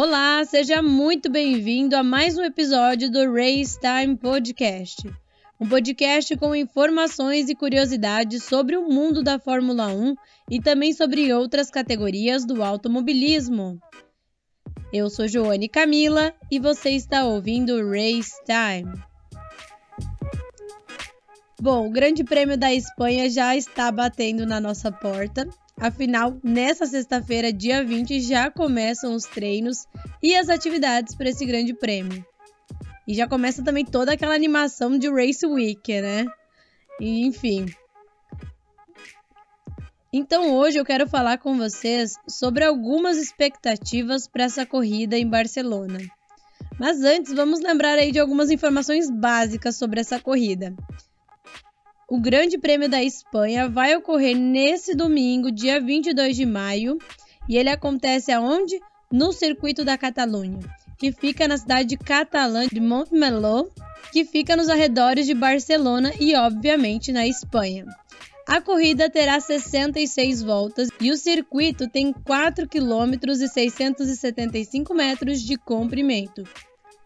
Olá, seja muito bem-vindo a mais um episódio do Race Time Podcast. Um podcast com informações e curiosidades sobre o mundo da Fórmula 1 e também sobre outras categorias do automobilismo. Eu sou Joane Camila e você está ouvindo Race Time. Bom, o Grande Prêmio da Espanha já está batendo na nossa porta. Afinal, nessa sexta-feira, dia 20, já começam os treinos e as atividades para esse Grande Prêmio. E já começa também toda aquela animação de Race Week, né? E, enfim. Então hoje eu quero falar com vocês sobre algumas expectativas para essa corrida em Barcelona. Mas antes, vamos lembrar aí de algumas informações básicas sobre essa corrida. O Grande Prêmio da Espanha vai ocorrer nesse domingo, dia 22 de maio, e ele acontece aonde? No Circuito da Catalunha, que fica na cidade de Catalã de Montmeló, que fica nos arredores de Barcelona e, obviamente, na Espanha. A corrida terá 66 voltas e o circuito tem 4 km e 675 metros de comprimento,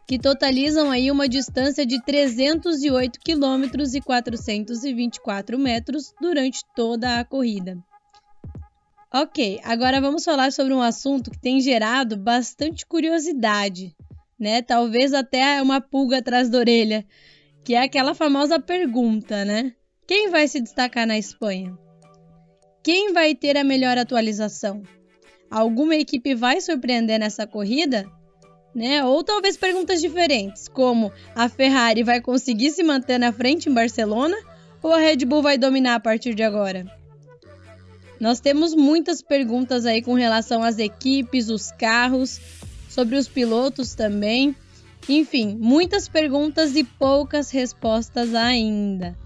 que totalizam aí uma distância de 308 km e 424 metros durante toda a corrida. Ok, agora vamos falar sobre um assunto que tem gerado bastante curiosidade, né? Talvez até uma pulga atrás da orelha, que é aquela famosa pergunta, né? Quem vai se destacar na Espanha? Quem vai ter a melhor atualização? Alguma equipe vai surpreender nessa corrida? Né? Ou talvez perguntas diferentes, como a Ferrari vai conseguir se manter na frente em Barcelona ou a Red Bull vai dominar a partir de agora? Nós temos muitas perguntas aí com relação às equipes, os carros, sobre os pilotos também. Enfim, muitas perguntas e poucas respostas ainda.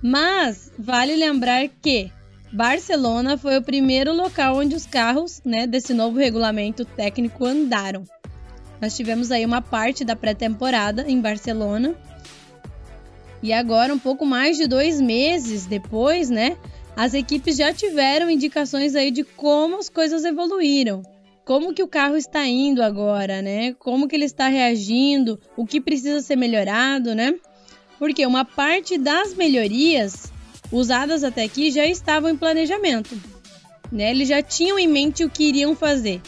Mas vale lembrar que Barcelona foi o primeiro local onde os carros né, desse novo regulamento técnico andaram. Nós tivemos aí uma parte da pré-temporada em Barcelona. E agora, um pouco mais de dois meses depois, né? As equipes já tiveram indicações aí de como as coisas evoluíram. Como que o carro está indo agora, né? Como que ele está reagindo, o que precisa ser melhorado, né? Porque uma parte das melhorias usadas até aqui já estavam em planejamento. Né? Eles já tinham em mente o que iriam fazer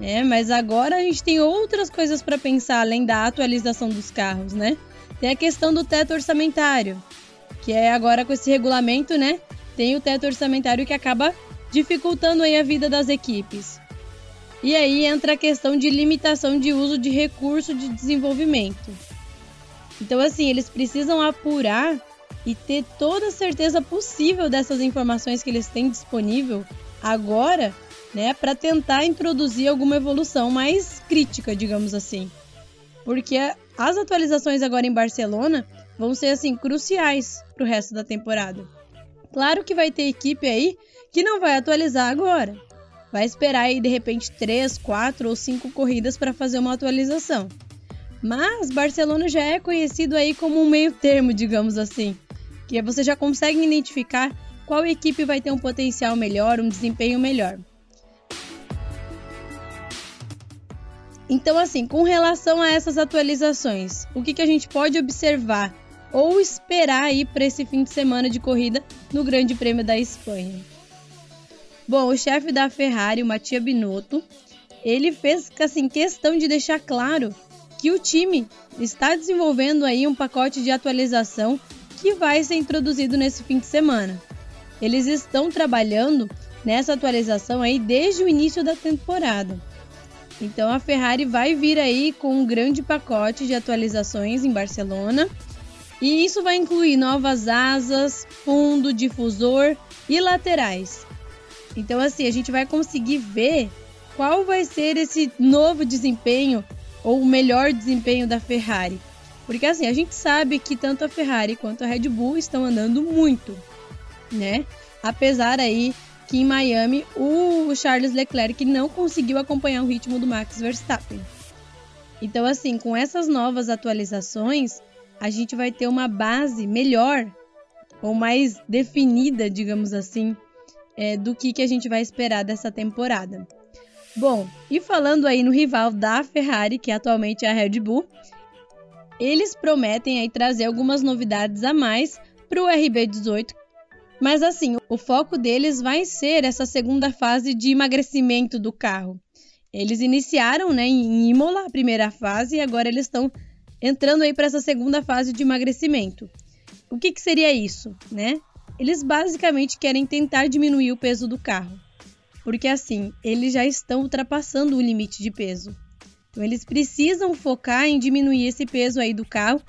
né? Mas agora a gente tem outras coisas para pensar além da atualização dos carros, né? Tem a questão do teto orçamentário, que é agora com esse regulamento, né? Tem o teto orçamentário que acaba dificultando aí a vida das equipes. E aí entra a questão de limitação de uso de recurso de desenvolvimento. Então, assim, eles precisam apurar e ter toda a certeza possível dessas informações que eles têm disponível agora né, para tentar introduzir alguma evolução mais crítica, digamos assim. Porque as atualizações agora em Barcelona vão ser assim cruciais para o resto da temporada. Claro que vai ter equipe aí que não vai atualizar agora. Vai esperar aí de repente 3, 4 ou 5 corridas para fazer uma atualização. Mas Barcelona já é conhecido aí como um meio termo, digamos assim, que você já consegue identificar qual equipe vai ter um potencial melhor, um desempenho melhor. Então, assim, com relação a essas atualizações, o que, que a gente pode observar ou esperar aí para esse fim de semana de corrida no Grande Prêmio da Espanha? Bom, o chefe da Ferrari, o Mattia Binotto, ele fez assim questão de deixar claro que o time está desenvolvendo aí um pacote de atualização que vai ser introduzido nesse fim de semana. Eles estão trabalhando nessa atualização aí desde o início da temporada. Então a Ferrari vai vir aí com um grande pacote de atualizações em Barcelona. E isso vai incluir novas asas, fundo, difusor e laterais. Então assim, a gente vai conseguir ver qual vai ser esse novo desempenho ou o melhor desempenho da Ferrari. Porque assim, a gente sabe que tanto a Ferrari quanto a Red Bull estão andando muito, né? Apesar aí que em Miami o Charles Leclerc não conseguiu acompanhar o ritmo do Max Verstappen. Então, assim, com essas novas atualizações, a gente vai ter uma base melhor ou mais definida, digamos assim, é, do que, que a gente vai esperar dessa temporada. Bom, e falando aí no rival da Ferrari, que atualmente é a Red Bull, eles prometem aí trazer algumas novidades a mais para o RB18. Mas assim, o foco deles vai ser essa segunda fase de emagrecimento do carro. Eles iniciaram, né, em Imola a primeira fase e agora eles estão entrando aí para essa segunda fase de emagrecimento. O que, que seria isso, né? Eles basicamente querem tentar diminuir o peso do carro, porque assim eles já estão ultrapassando o limite de peso. Então eles precisam focar em diminuir esse peso aí do carro.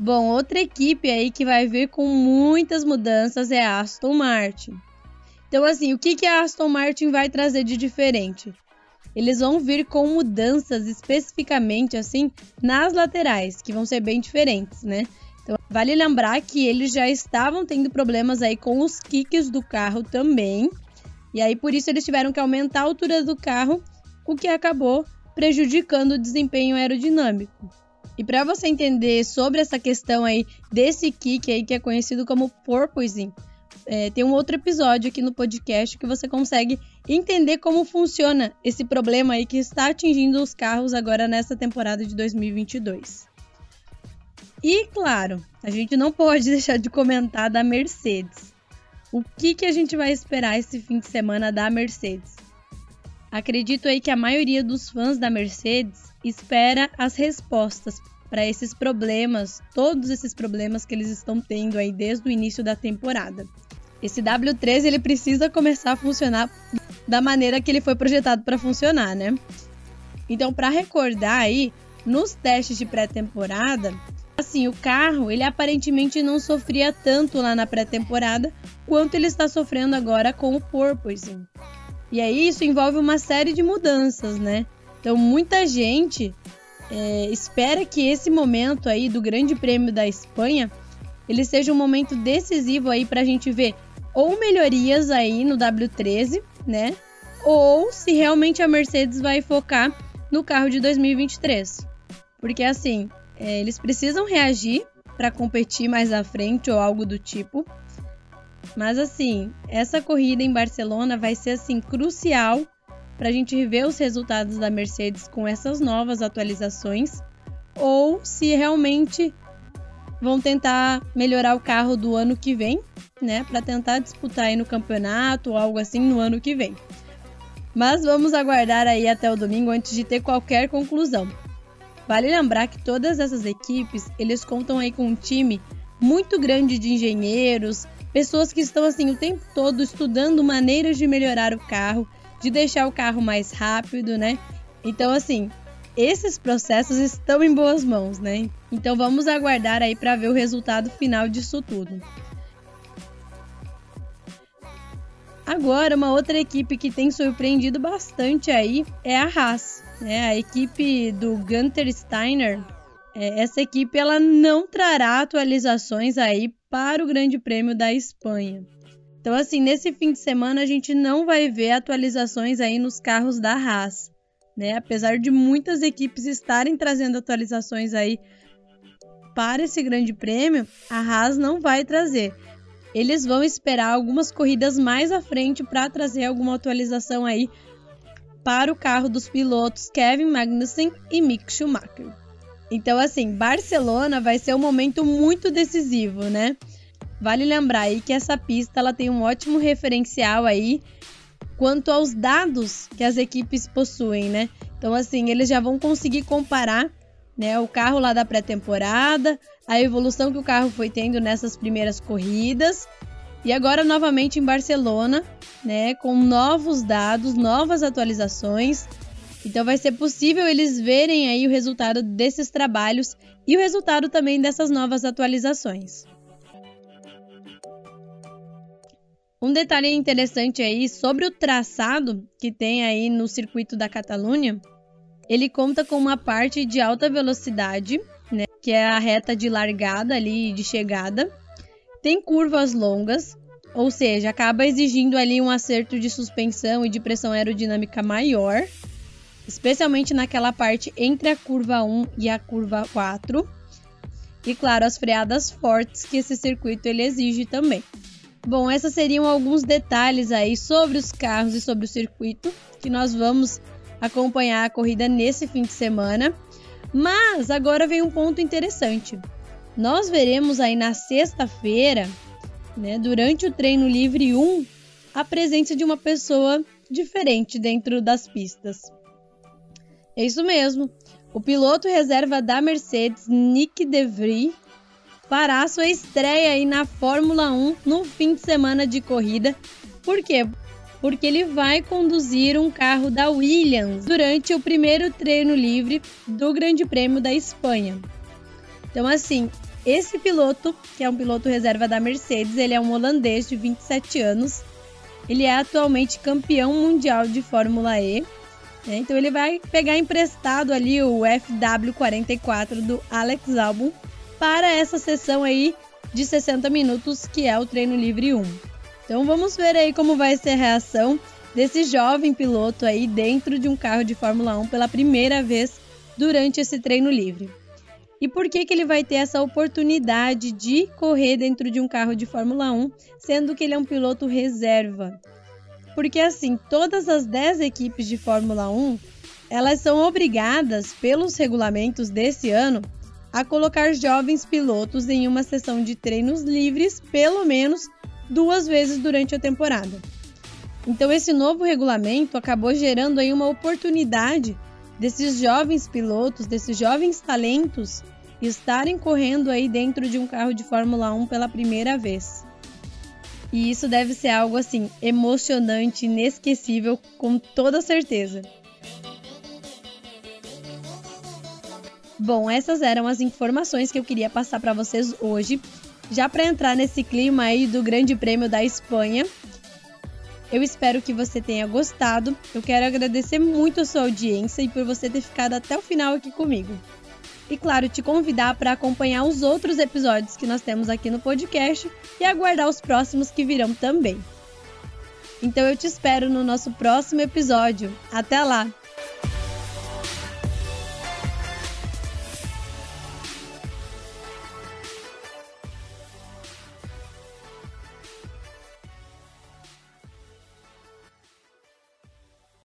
Bom, outra equipe aí que vai vir com muitas mudanças é a Aston Martin. Então assim, o que, que a Aston Martin vai trazer de diferente? eles vão vir com mudanças especificamente assim nas laterais, que vão ser bem diferentes, né? Então, vale lembrar que eles já estavam tendo problemas aí com os kicks do carro também. E aí por isso eles tiveram que aumentar a altura do carro, o que acabou prejudicando o desempenho aerodinâmico. E para você entender sobre essa questão aí desse kick aí que é conhecido como porpoising, é, tem um outro episódio aqui no podcast que você consegue entender como funciona esse problema aí que está atingindo os carros agora nessa temporada de 2022. E claro, a gente não pode deixar de comentar da Mercedes. O que, que a gente vai esperar esse fim de semana da Mercedes? Acredito aí que a maioria dos fãs da Mercedes espera as respostas para esses problemas, todos esses problemas que eles estão tendo aí desde o início da temporada. Esse W13 ele precisa começar a funcionar da maneira que ele foi projetado para funcionar, né? Então, para recordar aí, nos testes de pré-temporada, assim, o carro, ele aparentemente não sofria tanto lá na pré-temporada quanto ele está sofrendo agora com o porpoising. E aí isso envolve uma série de mudanças, né? Então, muita gente é, espera que esse momento aí do Grande Prêmio da Espanha ele seja um momento decisivo aí para a gente ver ou melhorias aí no W13, né? Ou se realmente a Mercedes vai focar no carro de 2023. Porque assim, é, eles precisam reagir para competir mais à frente ou algo do tipo. Mas assim, essa corrida em Barcelona vai ser assim crucial para a gente rever os resultados da Mercedes com essas novas atualizações ou se realmente vão tentar melhorar o carro do ano que vem, né, para tentar disputar aí no campeonato ou algo assim no ano que vem. Mas vamos aguardar aí até o domingo antes de ter qualquer conclusão. Vale lembrar que todas essas equipes, eles contam aí com um time muito grande de engenheiros, pessoas que estão assim o tempo todo estudando maneiras de melhorar o carro, de deixar o carro mais rápido, né? Então assim, esses processos estão em boas mãos, né? Então vamos aguardar aí para ver o resultado final disso tudo. Agora, uma outra equipe que tem surpreendido bastante aí é a Haas, né? A equipe do Gunter Steiner. É, essa equipe ela não trará atualizações aí para o Grande Prêmio da Espanha. Então, assim, nesse fim de semana a gente não vai ver atualizações aí nos carros da Haas, né? Apesar de muitas equipes estarem trazendo atualizações aí para esse Grande Prêmio, a Haas não vai trazer eles vão esperar algumas corridas mais à frente para trazer alguma atualização aí para o carro dos pilotos Kevin Magnussen e Mick Schumacher. Então, assim, Barcelona vai ser um momento muito decisivo, né? Vale lembrar aí que essa pista ela tem um ótimo referencial aí quanto aos dados que as equipes possuem, né? Então, assim, eles já vão conseguir comparar né, o carro lá da pré-temporada, a evolução que o carro foi tendo nessas primeiras corridas. E agora novamente em Barcelona, né, com novos dados, novas atualizações. Então vai ser possível eles verem aí o resultado desses trabalhos e o resultado também dessas novas atualizações. Um detalhe interessante aí sobre o traçado que tem aí no circuito da Catalunha, ele conta com uma parte de alta velocidade né? Que é a reta de largada ali de chegada. Tem curvas longas, ou seja, acaba exigindo ali um acerto de suspensão e de pressão aerodinâmica maior, especialmente naquela parte entre a curva 1 e a curva 4. E claro, as freadas fortes que esse circuito ele exige também. Bom, esses seriam alguns detalhes aí sobre os carros e sobre o circuito que nós vamos acompanhar a corrida nesse fim de semana. Mas agora vem um ponto interessante. Nós veremos aí na sexta-feira, né, durante o treino livre 1, a presença de uma pessoa diferente dentro das pistas. É isso mesmo. O piloto reserva da Mercedes, Nick DeVries, fará sua estreia aí na Fórmula 1 no fim de semana de corrida. Por quê? Porque ele vai conduzir um carro da Williams durante o primeiro treino livre do Grande Prêmio da Espanha. Então, assim, esse piloto, que é um piloto reserva da Mercedes, ele é um holandês de 27 anos. Ele é atualmente campeão mundial de Fórmula E. Né? Então ele vai pegar emprestado ali o FW44 do Alex Albon para essa sessão aí de 60 minutos que é o treino livre 1. Então vamos ver aí como vai ser a reação desse jovem piloto aí dentro de um carro de Fórmula 1 pela primeira vez durante esse treino livre. E por que, que ele vai ter essa oportunidade de correr dentro de um carro de Fórmula 1, sendo que ele é um piloto reserva? Porque assim, todas as 10 equipes de Fórmula 1, elas são obrigadas pelos regulamentos desse ano a colocar jovens pilotos em uma sessão de treinos livres pelo menos duas vezes durante a temporada. Então esse novo regulamento acabou gerando aí uma oportunidade desses jovens pilotos, desses jovens talentos estarem correndo aí dentro de um carro de Fórmula 1 pela primeira vez. E isso deve ser algo assim emocionante, inesquecível, com toda certeza. Bom, essas eram as informações que eu queria passar para vocês hoje. Já para entrar nesse clima aí do Grande Prêmio da Espanha, eu espero que você tenha gostado. Eu quero agradecer muito a sua audiência e por você ter ficado até o final aqui comigo. E claro, te convidar para acompanhar os outros episódios que nós temos aqui no podcast e aguardar os próximos que virão também. Então eu te espero no nosso próximo episódio. Até lá!